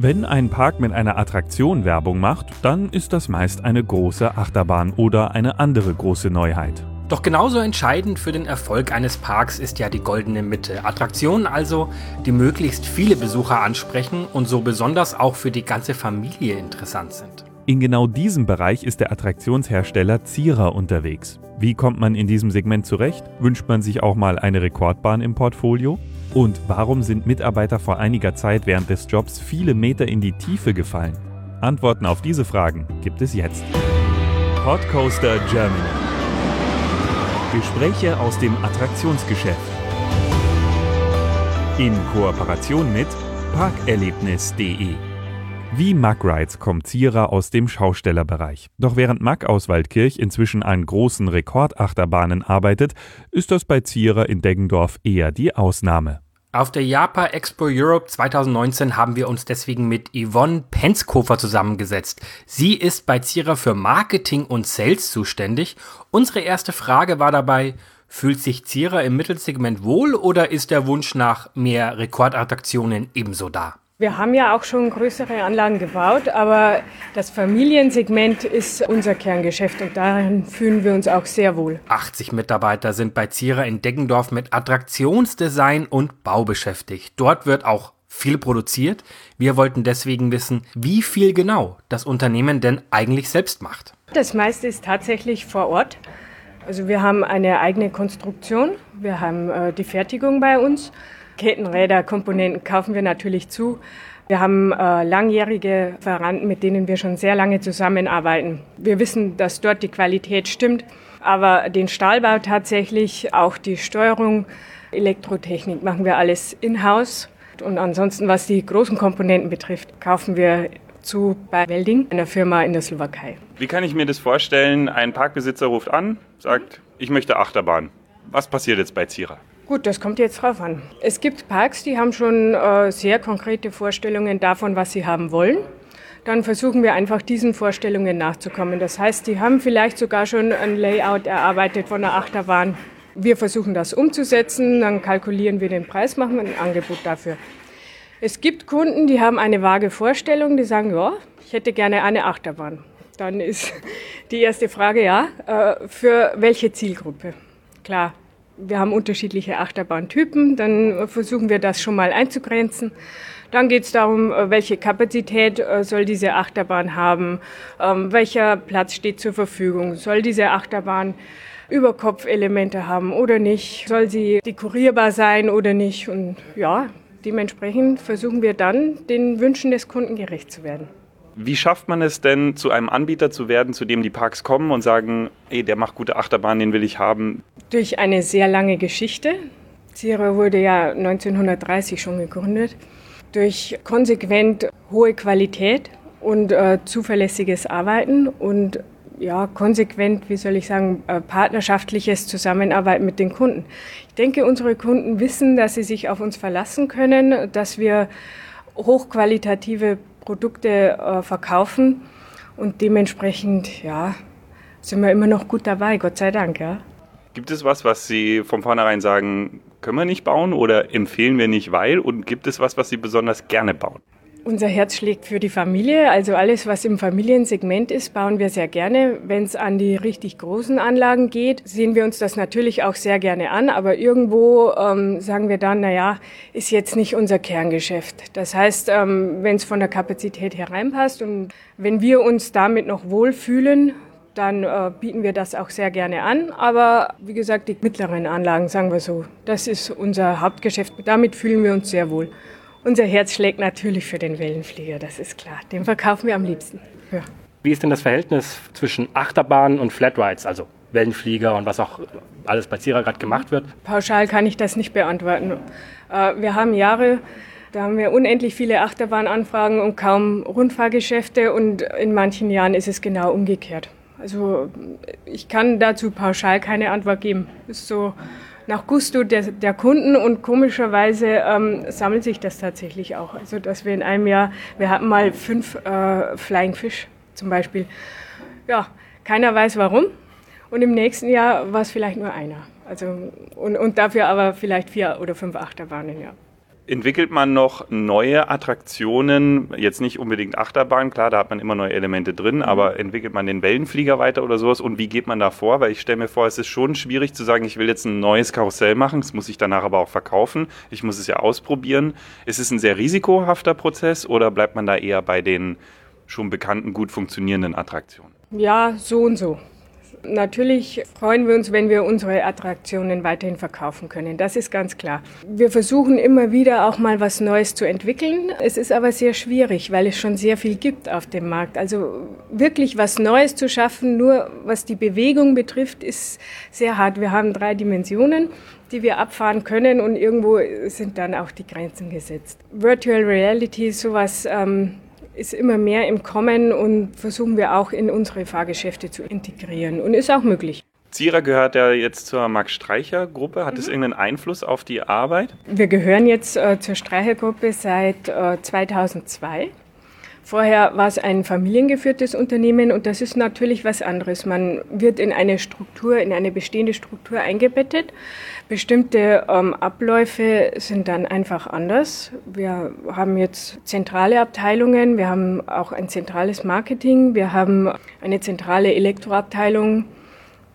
Wenn ein Park mit einer Attraktion Werbung macht, dann ist das meist eine große Achterbahn oder eine andere große Neuheit. Doch genauso entscheidend für den Erfolg eines Parks ist ja die goldene Mitte. Attraktionen also, die möglichst viele Besucher ansprechen und so besonders auch für die ganze Familie interessant sind. In genau diesem Bereich ist der Attraktionshersteller Zierer unterwegs. Wie kommt man in diesem Segment zurecht? Wünscht man sich auch mal eine Rekordbahn im Portfolio? Und warum sind Mitarbeiter vor einiger Zeit während des Jobs viele Meter in die Tiefe gefallen? Antworten auf diese Fragen gibt es jetzt. Podcoaster Germany Gespräche aus dem Attraktionsgeschäft. In Kooperation mit parkerlebnis.de. Wie Mack Rides kommt Zierer aus dem Schaustellerbereich. Doch während Mack aus Waldkirch inzwischen an großen Rekordachterbahnen arbeitet, ist das bei Zierer in Deggendorf eher die Ausnahme. Auf der Japa Expo Europe 2019 haben wir uns deswegen mit Yvonne Penzkofer zusammengesetzt. Sie ist bei Zierer für Marketing und Sales zuständig. Unsere erste Frage war dabei, fühlt sich Zierer im Mittelsegment wohl oder ist der Wunsch nach mehr Rekordattraktionen ebenso da? Wir haben ja auch schon größere Anlagen gebaut, aber das Familiensegment ist unser Kerngeschäft und darin fühlen wir uns auch sehr wohl. 80 Mitarbeiter sind bei Zierer in Deggendorf mit Attraktionsdesign und Bau beschäftigt. Dort wird auch viel produziert. Wir wollten deswegen wissen, wie viel genau das Unternehmen denn eigentlich selbst macht. Das meiste ist tatsächlich vor Ort. Also wir haben eine eigene Konstruktion, wir haben äh, die Fertigung bei uns Kettenräder, Komponenten kaufen wir natürlich zu. Wir haben äh, langjährige Verwandten, mit denen wir schon sehr lange zusammenarbeiten. Wir wissen, dass dort die Qualität stimmt, aber den Stahlbau tatsächlich, auch die Steuerung, Elektrotechnik machen wir alles in-house. Und ansonsten, was die großen Komponenten betrifft, kaufen wir zu bei Welding, einer Firma in der Slowakei. Wie kann ich mir das vorstellen? Ein Parkbesitzer ruft an, sagt, ich möchte Achterbahn. Was passiert jetzt bei Zierer? Gut, das kommt jetzt drauf an. Es gibt Parks, die haben schon äh, sehr konkrete Vorstellungen davon, was sie haben wollen. Dann versuchen wir einfach diesen Vorstellungen nachzukommen. Das heißt, die haben vielleicht sogar schon ein Layout erarbeitet von der Achterbahn. Wir versuchen das umzusetzen, dann kalkulieren wir den Preis, machen ein Angebot dafür. Es gibt Kunden, die haben eine vage Vorstellung, die sagen, ja, ich hätte gerne eine Achterbahn. Dann ist die erste Frage, ja, äh, für welche Zielgruppe? Klar, wir haben unterschiedliche Achterbahntypen, dann versuchen wir das schon mal einzugrenzen. Dann geht es darum, äh, welche Kapazität äh, soll diese Achterbahn haben, ähm, welcher Platz steht zur Verfügung, soll diese Achterbahn Überkopfelemente haben oder nicht, soll sie dekorierbar sein oder nicht. Und ja, dementsprechend versuchen wir dann, den Wünschen des Kunden gerecht zu werden. Wie schafft man es denn, zu einem Anbieter zu werden, zu dem die Parks kommen und sagen, ey, der macht gute Achterbahn, den will ich haben? Durch eine sehr lange Geschichte. Sierra wurde ja 1930 schon gegründet. Durch konsequent hohe Qualität und äh, zuverlässiges Arbeiten und ja, konsequent, wie soll ich sagen, äh, partnerschaftliches Zusammenarbeiten mit den Kunden. Ich denke, unsere Kunden wissen, dass sie sich auf uns verlassen können, dass wir hochqualitative Produkte äh, verkaufen. Und dementsprechend, ja, sind wir immer noch gut dabei, Gott sei Dank, ja. Gibt es was, was Sie von vornherein sagen, können wir nicht bauen oder empfehlen wir nicht, weil? Und gibt es was, was Sie besonders gerne bauen? Unser Herz schlägt für die Familie. Also alles, was im Familiensegment ist, bauen wir sehr gerne. Wenn es an die richtig großen Anlagen geht, sehen wir uns das natürlich auch sehr gerne an. Aber irgendwo ähm, sagen wir dann, na ja, ist jetzt nicht unser Kerngeschäft. Das heißt, ähm, wenn es von der Kapazität hereinpasst und wenn wir uns damit noch wohlfühlen, dann äh, bieten wir das auch sehr gerne an. Aber wie gesagt, die mittleren Anlagen, sagen wir so, das ist unser Hauptgeschäft. Damit fühlen wir uns sehr wohl. Unser Herz schlägt natürlich für den Wellenflieger, das ist klar. Den verkaufen wir am liebsten. Ja. Wie ist denn das Verhältnis zwischen Achterbahnen und Flatrides, also Wellenflieger und was auch alles bei Zierer gerade gemacht wird? Pauschal kann ich das nicht beantworten. Äh, wir haben Jahre, da haben wir unendlich viele Achterbahnanfragen und kaum Rundfahrgeschäfte und in manchen Jahren ist es genau umgekehrt. Also ich kann dazu pauschal keine Antwort geben. Ist so nach Gusto der, der Kunden und komischerweise ähm, sammelt sich das tatsächlich auch. Also dass wir in einem Jahr, wir hatten mal fünf äh, Flying Fish zum Beispiel. Ja, keiner weiß warum. Und im nächsten Jahr war es vielleicht nur einer. Also, und, und dafür aber vielleicht vier oder fünf Achterbahnen, ja. Entwickelt man noch neue Attraktionen, jetzt nicht unbedingt Achterbahn, klar, da hat man immer neue Elemente drin, mhm. aber entwickelt man den Wellenflieger weiter oder sowas und wie geht man da vor? Weil ich stelle mir vor, es ist schon schwierig zu sagen, ich will jetzt ein neues Karussell machen, das muss ich danach aber auch verkaufen, ich muss es ja ausprobieren. Ist es ein sehr risikohafter Prozess oder bleibt man da eher bei den schon bekannten, gut funktionierenden Attraktionen? Ja, so und so. Natürlich freuen wir uns, wenn wir unsere Attraktionen weiterhin verkaufen können. Das ist ganz klar. Wir versuchen immer wieder auch mal was Neues zu entwickeln. Es ist aber sehr schwierig, weil es schon sehr viel gibt auf dem Markt. Also wirklich was Neues zu schaffen, nur was die Bewegung betrifft, ist sehr hart. Wir haben drei Dimensionen die wir abfahren können und irgendwo sind dann auch die Grenzen gesetzt. Virtual Reality sowas, ähm, ist immer mehr im Kommen und versuchen wir auch in unsere Fahrgeschäfte zu integrieren und ist auch möglich. Zierer gehört ja jetzt zur Max Streicher Gruppe. Hat mhm. das irgendeinen Einfluss auf die Arbeit? Wir gehören jetzt äh, zur Streicher Gruppe seit äh, 2002. Vorher war es ein familiengeführtes Unternehmen und das ist natürlich was anderes. Man wird in eine Struktur, in eine bestehende Struktur eingebettet. Bestimmte ähm, Abläufe sind dann einfach anders. Wir haben jetzt zentrale Abteilungen, wir haben auch ein zentrales Marketing, wir haben eine zentrale Elektroabteilung.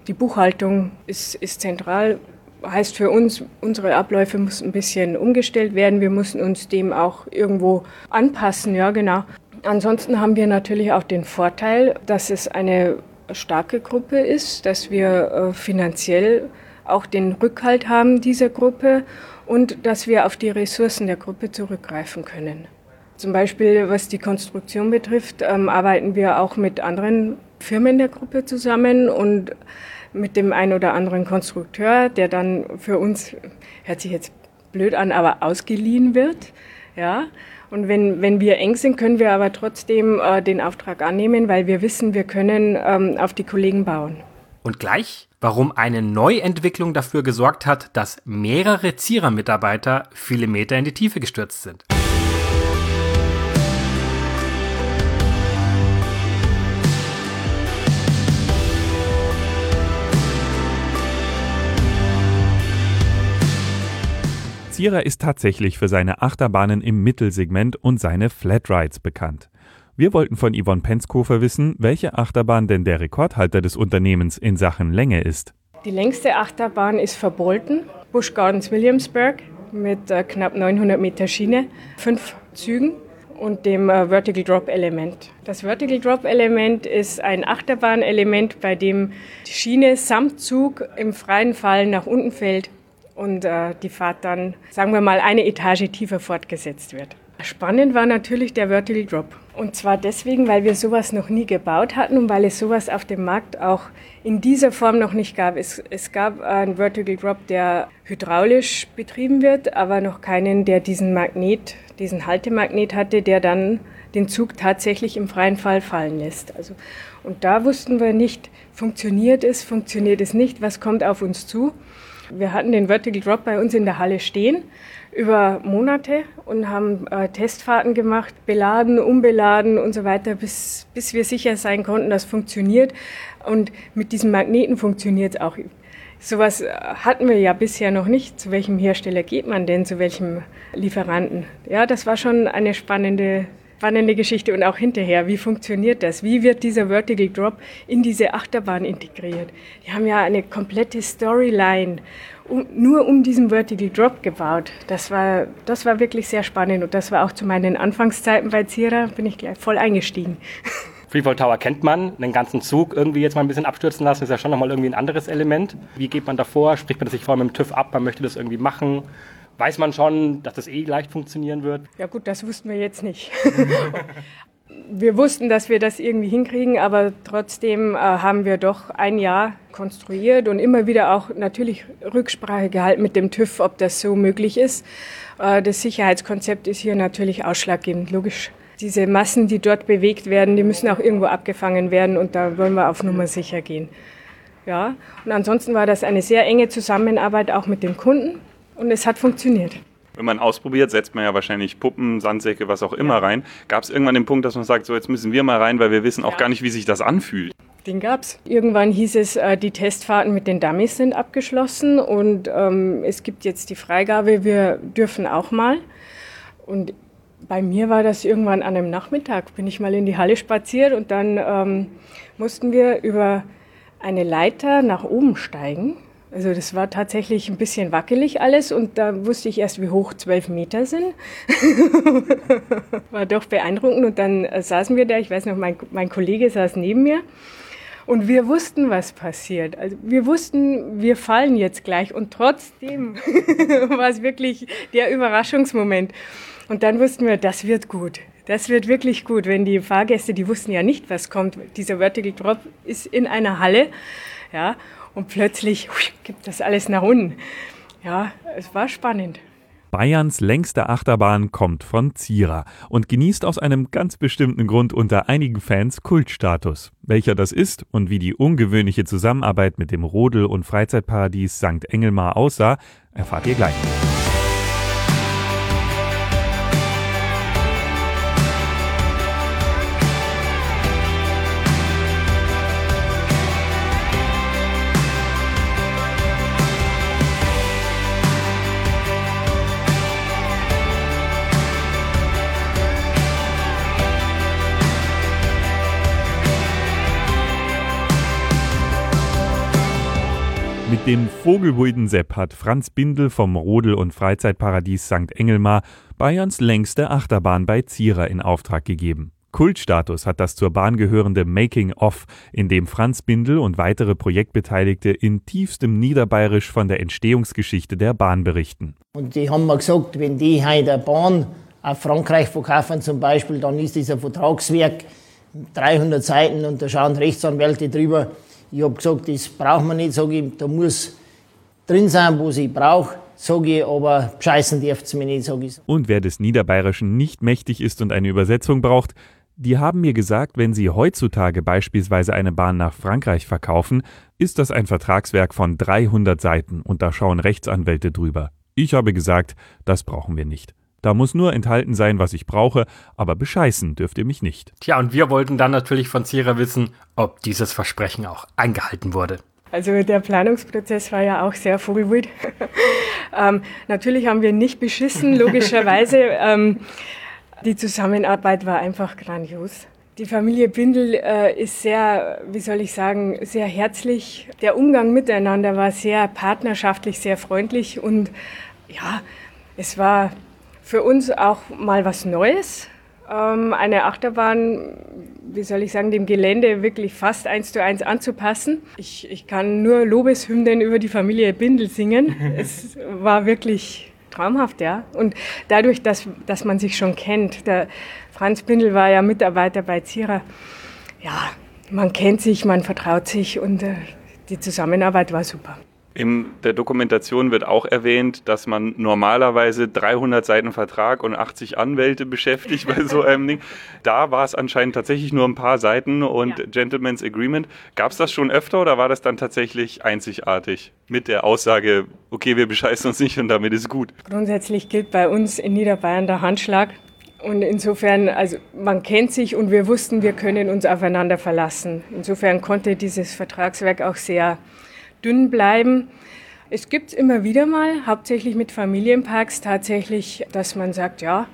Die Buchhaltung ist, ist zentral heißt für uns, unsere Abläufe müssen ein bisschen umgestellt werden. Wir müssen uns dem auch irgendwo anpassen, ja, genau. Ansonsten haben wir natürlich auch den Vorteil, dass es eine starke Gruppe ist, dass wir äh, finanziell auch den Rückhalt haben dieser Gruppe und dass wir auf die Ressourcen der Gruppe zurückgreifen können. Zum Beispiel, was die Konstruktion betrifft, ähm, arbeiten wir auch mit anderen Firmen der Gruppe zusammen und mit dem einen oder anderen Konstrukteur, der dann für uns, hört sich jetzt blöd an, aber ausgeliehen wird. Ja, und wenn, wenn wir eng sind, können wir aber trotzdem äh, den Auftrag annehmen, weil wir wissen, wir können ähm, auf die Kollegen bauen. Und gleich, warum eine Neuentwicklung dafür gesorgt hat, dass mehrere Zierer-Mitarbeiter viele Meter in die Tiefe gestürzt sind. Zierer ist tatsächlich für seine Achterbahnen im Mittelsegment und seine Flatrides bekannt. Wir wollten von Yvonne Penskofer wissen, welche Achterbahn denn der Rekordhalter des Unternehmens in Sachen Länge ist. Die längste Achterbahn ist Verbolten, Busch Gardens Williamsburg mit äh, knapp 900 Meter Schiene, fünf Zügen und dem äh, Vertical Drop Element. Das Vertical Drop Element ist ein Achterbahnelement, bei dem die Schiene samt Zug im freien Fall nach unten fällt und äh, die Fahrt dann, sagen wir mal, eine Etage tiefer fortgesetzt wird. Spannend war natürlich der Vertical Drop. Und zwar deswegen, weil wir sowas noch nie gebaut hatten und weil es sowas auf dem Markt auch in dieser Form noch nicht gab. Es, es gab einen Vertical Drop, der hydraulisch betrieben wird, aber noch keinen, der diesen Magnet, diesen Haltemagnet hatte, der dann den Zug tatsächlich im freien Fall fallen lässt. Also, und da wussten wir nicht, funktioniert es, funktioniert es nicht, was kommt auf uns zu. Wir hatten den Vertical Drop bei uns in der Halle stehen über Monate und haben äh, Testfahrten gemacht, beladen, unbeladen und so weiter, bis, bis wir sicher sein konnten, dass funktioniert. Und mit diesem Magneten funktioniert es auch. Sowas äh, hatten wir ja bisher noch nicht. Zu welchem Hersteller geht man denn? Zu welchem Lieferanten? Ja, das war schon eine spannende spannende Geschichte und auch hinterher. Wie funktioniert das? Wie wird dieser Vertical Drop in diese Achterbahn integriert? Die haben ja eine komplette Storyline um, nur um diesen Vertical Drop gebaut. Das war, das war wirklich sehr spannend und das war auch zu meinen Anfangszeiten bei Zira, bin ich gleich voll eingestiegen. Freefall Tower kennt man, einen ganzen Zug irgendwie jetzt mal ein bisschen abstürzen lassen, ist ja schon nochmal irgendwie ein anderes Element. Wie geht man davor? Spricht man das sich vorher mit dem TÜV ab, man möchte das irgendwie machen? Weiß man schon, dass das eh leicht funktionieren wird? Ja gut, das wussten wir jetzt nicht. wir wussten, dass wir das irgendwie hinkriegen, aber trotzdem äh, haben wir doch ein Jahr konstruiert und immer wieder auch natürlich Rücksprache gehalten mit dem TÜV, ob das so möglich ist. Äh, das Sicherheitskonzept ist hier natürlich ausschlaggebend, logisch. Diese Massen, die dort bewegt werden, die müssen auch irgendwo abgefangen werden und da wollen wir auf Nummer sicher gehen. Ja, und ansonsten war das eine sehr enge Zusammenarbeit auch mit dem Kunden. Und es hat funktioniert. Wenn man ausprobiert, setzt man ja wahrscheinlich Puppen, Sandsäcke, was auch immer ja. rein. Gab es irgendwann den Punkt, dass man sagt, so jetzt müssen wir mal rein, weil wir wissen auch ja. gar nicht, wie sich das anfühlt? Den gab's. Irgendwann hieß es, äh, die Testfahrten mit den Dummies sind abgeschlossen und ähm, es gibt jetzt die Freigabe, wir dürfen auch mal. Und bei mir war das irgendwann an einem Nachmittag, bin ich mal in die Halle spaziert und dann ähm, mussten wir über eine Leiter nach oben steigen. Also das war tatsächlich ein bisschen wackelig alles und da wusste ich erst, wie hoch zwölf Meter sind. war doch beeindruckend und dann äh, saßen wir da, ich weiß noch, mein, mein Kollege saß neben mir und wir wussten, was passiert. Also wir wussten, wir fallen jetzt gleich und trotzdem war es wirklich der Überraschungsmoment. Und dann wussten wir, das wird gut. Das wird wirklich gut, wenn die Fahrgäste, die wussten ja nicht, was kommt. Dieser Vertical Drop ist in einer Halle, ja, und plötzlich hui, gibt das alles nach unten. Ja, es war spannend. Bayerns längste Achterbahn kommt von Zierer und genießt aus einem ganz bestimmten Grund unter einigen Fans Kultstatus. Welcher das ist und wie die ungewöhnliche Zusammenarbeit mit dem Rodel- und Freizeitparadies St. Engelmar aussah, erfahrt ihr gleich. Mit dem Vogelwulden-Sepp hat Franz Bindel vom Rodel- und Freizeitparadies St. Engelmar Bayerns längste Achterbahn bei Zierer in Auftrag gegeben. Kultstatus hat das zur Bahn gehörende Making-of, in dem Franz Bindel und weitere Projektbeteiligte in tiefstem Niederbayerisch von der Entstehungsgeschichte der Bahn berichten. Und die haben mir gesagt, wenn die heute eine Bahn auf Frankreich verkaufen zum Beispiel, dann ist dieser Vertragswerk 300 Seiten und da schauen Rechtsanwälte drüber. Ich habe gesagt, das braucht man nicht, sage ich, da muss drin sein, wo ich brauche, sage ich, aber scheißen darf es mir nicht, sage ich. Und wer des Niederbayerischen nicht mächtig ist und eine Übersetzung braucht, die haben mir gesagt, wenn sie heutzutage beispielsweise eine Bahn nach Frankreich verkaufen, ist das ein Vertragswerk von 300 Seiten und da schauen Rechtsanwälte drüber. Ich habe gesagt, das brauchen wir nicht. Da muss nur enthalten sein, was ich brauche, aber bescheißen dürft ihr mich nicht. Tja, und wir wollten dann natürlich von Zierer wissen, ob dieses Versprechen auch eingehalten wurde. Also der Planungsprozess war ja auch sehr vogelwild. ähm, natürlich haben wir nicht beschissen, logischerweise. ähm, die Zusammenarbeit war einfach grandios. Die Familie Bindel äh, ist sehr, wie soll ich sagen, sehr herzlich. Der Umgang miteinander war sehr partnerschaftlich, sehr freundlich und ja, es war für uns auch mal was Neues. Ähm, eine Achterbahn, wie soll ich sagen, dem Gelände wirklich fast eins zu eins anzupassen. Ich, ich kann nur Lobeshymnen über die Familie Bindel singen. es war wirklich traumhaft, ja. Und dadurch, dass, dass man sich schon kennt, der Franz Bindel war ja Mitarbeiter bei Zierer, ja, man kennt sich, man vertraut sich und äh, die Zusammenarbeit war super. In der Dokumentation wird auch erwähnt, dass man normalerweise 300 Seiten Vertrag und 80 Anwälte beschäftigt bei so einem Ding. Da war es anscheinend tatsächlich nur ein paar Seiten und ja. Gentleman's Agreement. Gab es das schon öfter oder war das dann tatsächlich einzigartig mit der Aussage, okay, wir bescheißen uns nicht und damit ist gut? Grundsätzlich gilt bei uns in Niederbayern der Handschlag. Und insofern, also man kennt sich und wir wussten, wir können uns aufeinander verlassen. Insofern konnte dieses Vertragswerk auch sehr dünn bleiben. Es gibt immer wieder mal, hauptsächlich mit Familienparks, tatsächlich, dass man sagt, ja,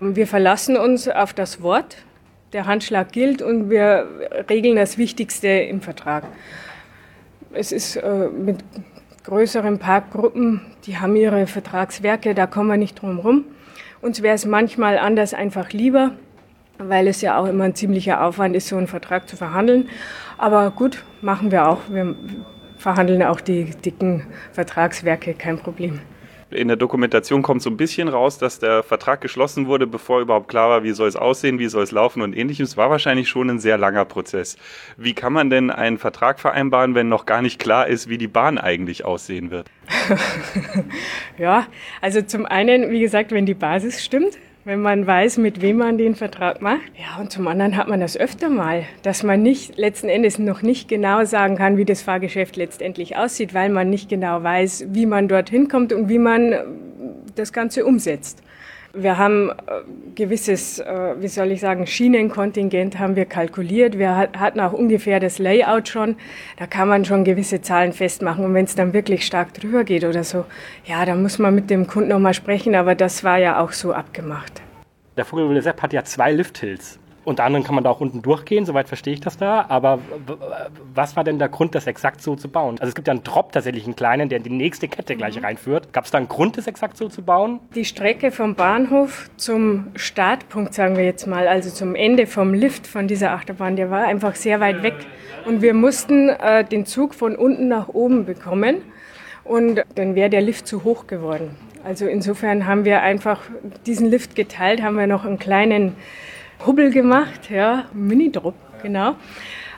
wir verlassen uns auf das Wort, der Handschlag gilt und wir regeln das Wichtigste im Vertrag. Es ist äh, mit größeren Parkgruppen, die haben ihre Vertragswerke, da kommen wir nicht drum rum. Uns wäre es manchmal anders einfach lieber, weil es ja auch immer ein ziemlicher Aufwand ist, so einen Vertrag zu verhandeln. Aber gut, machen wir auch. Wir verhandeln auch die dicken Vertragswerke, kein Problem. In der Dokumentation kommt so ein bisschen raus, dass der Vertrag geschlossen wurde, bevor überhaupt klar war, wie soll es aussehen, wie soll es laufen und ähnliches. Es War wahrscheinlich schon ein sehr langer Prozess. Wie kann man denn einen Vertrag vereinbaren, wenn noch gar nicht klar ist, wie die Bahn eigentlich aussehen wird? ja, also zum einen, wie gesagt, wenn die Basis stimmt, wenn man weiß, mit wem man den Vertrag macht. Ja, und zum anderen hat man das öfter mal, dass man nicht letzten Endes noch nicht genau sagen kann, wie das Fahrgeschäft letztendlich aussieht, weil man nicht genau weiß, wie man dorthin kommt und wie man das Ganze umsetzt. Wir haben äh, gewisses, äh, wie soll ich sagen, Schienenkontingent haben wir kalkuliert. Wir hatten auch ungefähr das Layout schon. Da kann man schon gewisse Zahlen festmachen. Und wenn es dann wirklich stark drüber geht oder so, ja, dann muss man mit dem Kunden nochmal sprechen. Aber das war ja auch so abgemacht. Der Vogelwille Sepp hat ja zwei Lifthills. Unter anderem kann man da auch unten durchgehen, soweit verstehe ich das da. Aber was war denn der Grund, das exakt so zu bauen? Also es gibt ja einen Drop tatsächlich, einen kleinen, der in die nächste Kette gleich mhm. reinführt. Gab es da einen Grund, das exakt so zu bauen? Die Strecke vom Bahnhof zum Startpunkt, sagen wir jetzt mal, also zum Ende vom Lift von dieser Achterbahn, der war einfach sehr weit weg. Und wir mussten äh, den Zug von unten nach oben bekommen. Und dann wäre der Lift zu hoch geworden. Also insofern haben wir einfach diesen Lift geteilt, haben wir noch einen kleinen Hubbel gemacht, ja, Mini-Drop, genau.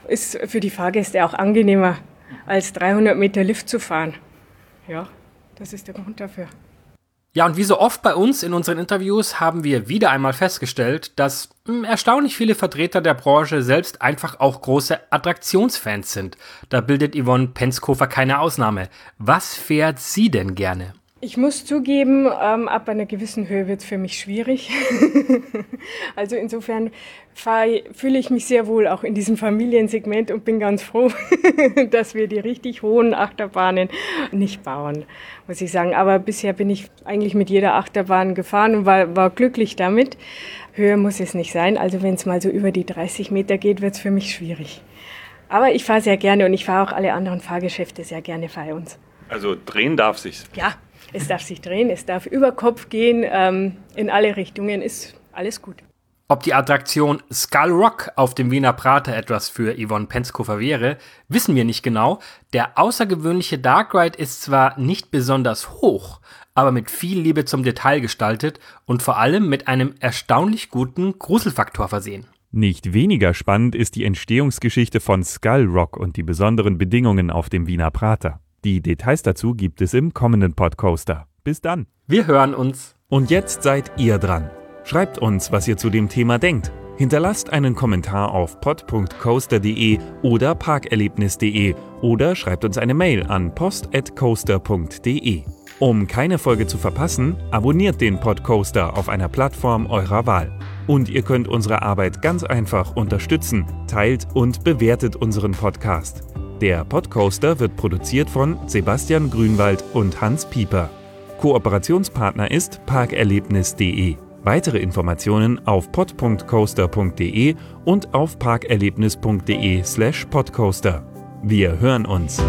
Ist für die Fahrgäste auch angenehmer, als 300 Meter Lift zu fahren. Ja, das ist der Grund dafür. Ja, und wie so oft bei uns in unseren Interviews haben wir wieder einmal festgestellt, dass mh, hm, erstaunlich viele Vertreter der Branche selbst einfach auch große Attraktionsfans sind. Da bildet Yvonne Penskofer keine Ausnahme. Was fährt sie denn gerne? Ich muss zugeben, ähm, ab einer gewissen Höhe wird es für mich schwierig. also insofern fühle ich mich sehr wohl auch in diesem Familiensegment und bin ganz froh, dass wir die richtig hohen Achterbahnen nicht bauen, muss ich sagen. Aber bisher bin ich eigentlich mit jeder Achterbahn gefahren und war, war glücklich damit. Höher muss es nicht sein. Also wenn es mal so über die 30 Meter geht, wird es für mich schwierig. Aber ich fahre sehr gerne und ich fahre auch alle anderen Fahrgeschäfte sehr gerne bei uns. Also drehen darf sich. Ja, es darf sich drehen, es darf über Kopf gehen, ähm, in alle Richtungen, ist alles gut. Ob die Attraktion Skull Rock auf dem Wiener Prater etwas für Yvonne Penskofer wäre, wissen wir nicht genau. Der außergewöhnliche Dark Ride ist zwar nicht besonders hoch, aber mit viel Liebe zum Detail gestaltet und vor allem mit einem erstaunlich guten Gruselfaktor versehen. Nicht weniger spannend ist die Entstehungsgeschichte von Skull Rock und die besonderen Bedingungen auf dem Wiener Prater. Die Details dazu gibt es im kommenden Podcoaster. Bis dann. Wir hören uns. Und jetzt seid ihr dran. Schreibt uns, was ihr zu dem Thema denkt. Hinterlasst einen Kommentar auf pod.coaster.de oder parkerlebnis.de oder schreibt uns eine Mail an post.coaster.de. Um keine Folge zu verpassen, abonniert den Podcoaster auf einer Plattform eurer Wahl. Und ihr könnt unsere Arbeit ganz einfach unterstützen, teilt und bewertet unseren Podcast. Der Podcoaster wird produziert von Sebastian Grünwald und Hans Pieper. Kooperationspartner ist parkerlebnis.de. Weitere Informationen auf pod.coaster.de und auf parkerlebnis.de/podcoaster. Wir hören uns.